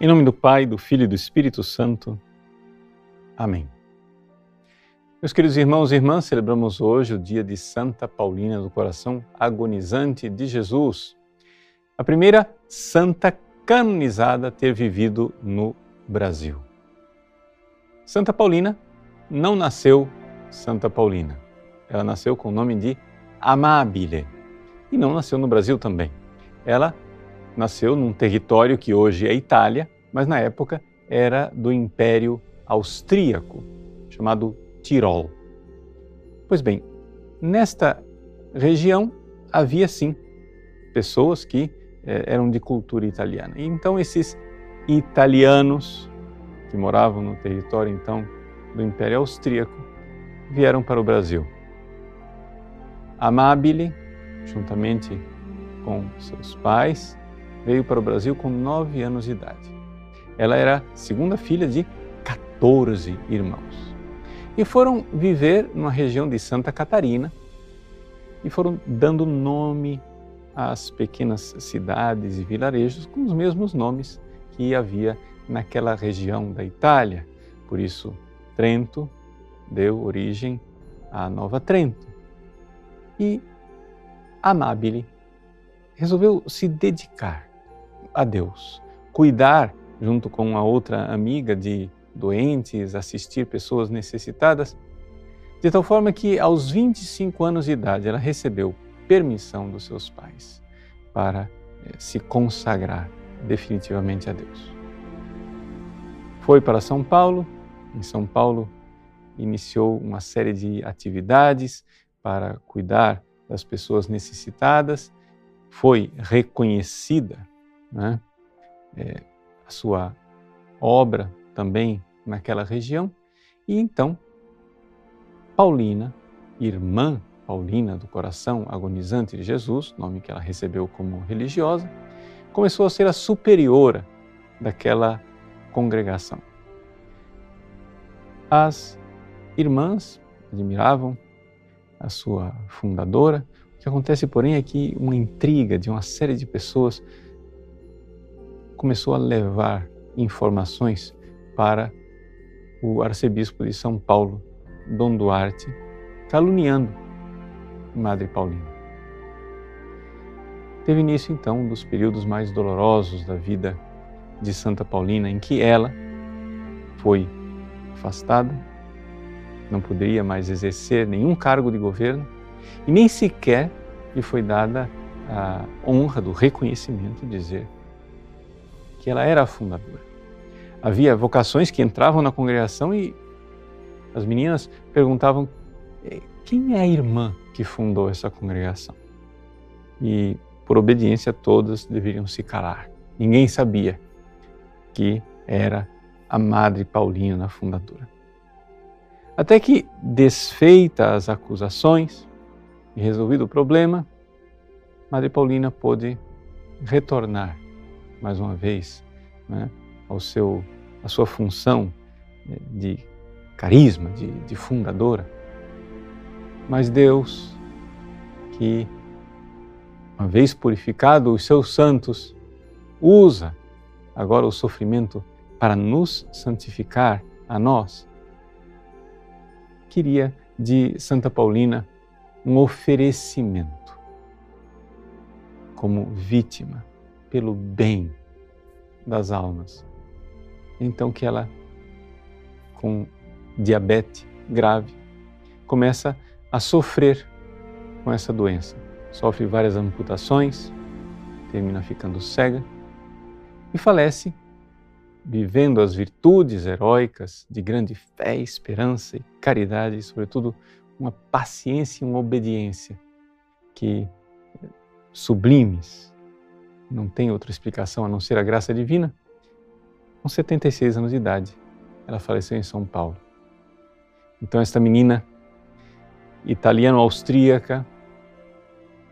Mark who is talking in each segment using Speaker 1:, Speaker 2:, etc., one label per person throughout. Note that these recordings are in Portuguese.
Speaker 1: Em nome do Pai, do Filho e do Espírito Santo. Amém. Meus queridos irmãos e irmãs, celebramos hoje o dia de Santa Paulina do Coração Agonizante de Jesus, a primeira santa canonizada a ter vivido no Brasil. Santa Paulina não nasceu Santa Paulina. Ela nasceu com o nome de Amabile e não nasceu no Brasil também. Ela nasceu num território que hoje é Itália, mas na época era do Império Austríaco, chamado Tirol. Pois bem, nesta região havia sim pessoas que eh, eram de cultura italiana. E então esses italianos que moravam no território então do Império Austríaco vieram para o Brasil. Amabile, juntamente com seus pais, veio para o Brasil com nove anos de idade. Ela era segunda filha de 14 irmãos. E foram viver numa região de Santa Catarina e foram dando nome às pequenas cidades e vilarejos com os mesmos nomes que havia naquela região da Itália. Por isso, Trento deu origem à Nova Trento. E Amabile resolveu se dedicar a Deus, cuidar junto com uma outra amiga de doentes, assistir pessoas necessitadas, de tal forma que aos 25 anos de idade ela recebeu permissão dos seus pais para eh, se consagrar definitivamente a Deus. Foi para São Paulo, em São Paulo iniciou uma série de atividades para cuidar das pessoas necessitadas, foi reconhecida né? É, a sua obra também naquela região. E então, Paulina, irmã Paulina do coração agonizante de Jesus, nome que ela recebeu como religiosa, começou a ser a superiora daquela congregação. As irmãs admiravam a sua fundadora. O que acontece, porém, é que uma intriga de uma série de pessoas começou a levar informações para o arcebispo de São Paulo, Dom Duarte, caluniando Madre Paulina. Teve início então um dos períodos mais dolorosos da vida de Santa Paulina, em que ela foi afastada, não poderia mais exercer nenhum cargo de governo e nem sequer lhe foi dada a honra do reconhecimento de dizer que ela era a fundadora. Havia vocações que entravam na congregação e as meninas perguntavam eh, quem é a irmã que fundou essa congregação? E, por obediência, todas deveriam se calar. Ninguém sabia que era a Madre Paulina, a fundadora. Até que, desfeitas as acusações e resolvido o problema, Madre Paulina pôde retornar mais uma vez, né, ao seu, a sua função eh, de carisma, de, de fundadora. Mas Deus, que, uma vez purificado os seus santos, usa agora o sofrimento para nos santificar a nós, queria de Santa Paulina um oferecimento como vítima pelo bem das almas. Então que ela, com diabetes grave, começa a sofrer com essa doença. Sofre várias amputações, termina ficando cega e falece vivendo as virtudes heróicas de grande fé, esperança e caridade, e, sobretudo, uma paciência e uma obediência que sublimes não tem outra explicação a não ser a graça divina. Com 76 anos de idade, ela faleceu em São Paulo. Então, esta menina italiano-austríaca,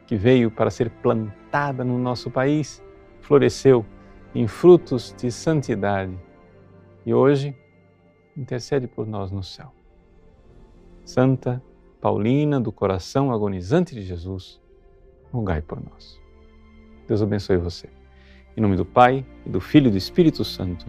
Speaker 1: que veio para ser plantada no nosso país, floresceu em frutos de santidade e hoje intercede por nós no céu. Santa Paulina do coração agonizante de Jesus, rogai por nós. Deus abençoe você. Em nome do Pai, e do Filho e do Espírito Santo.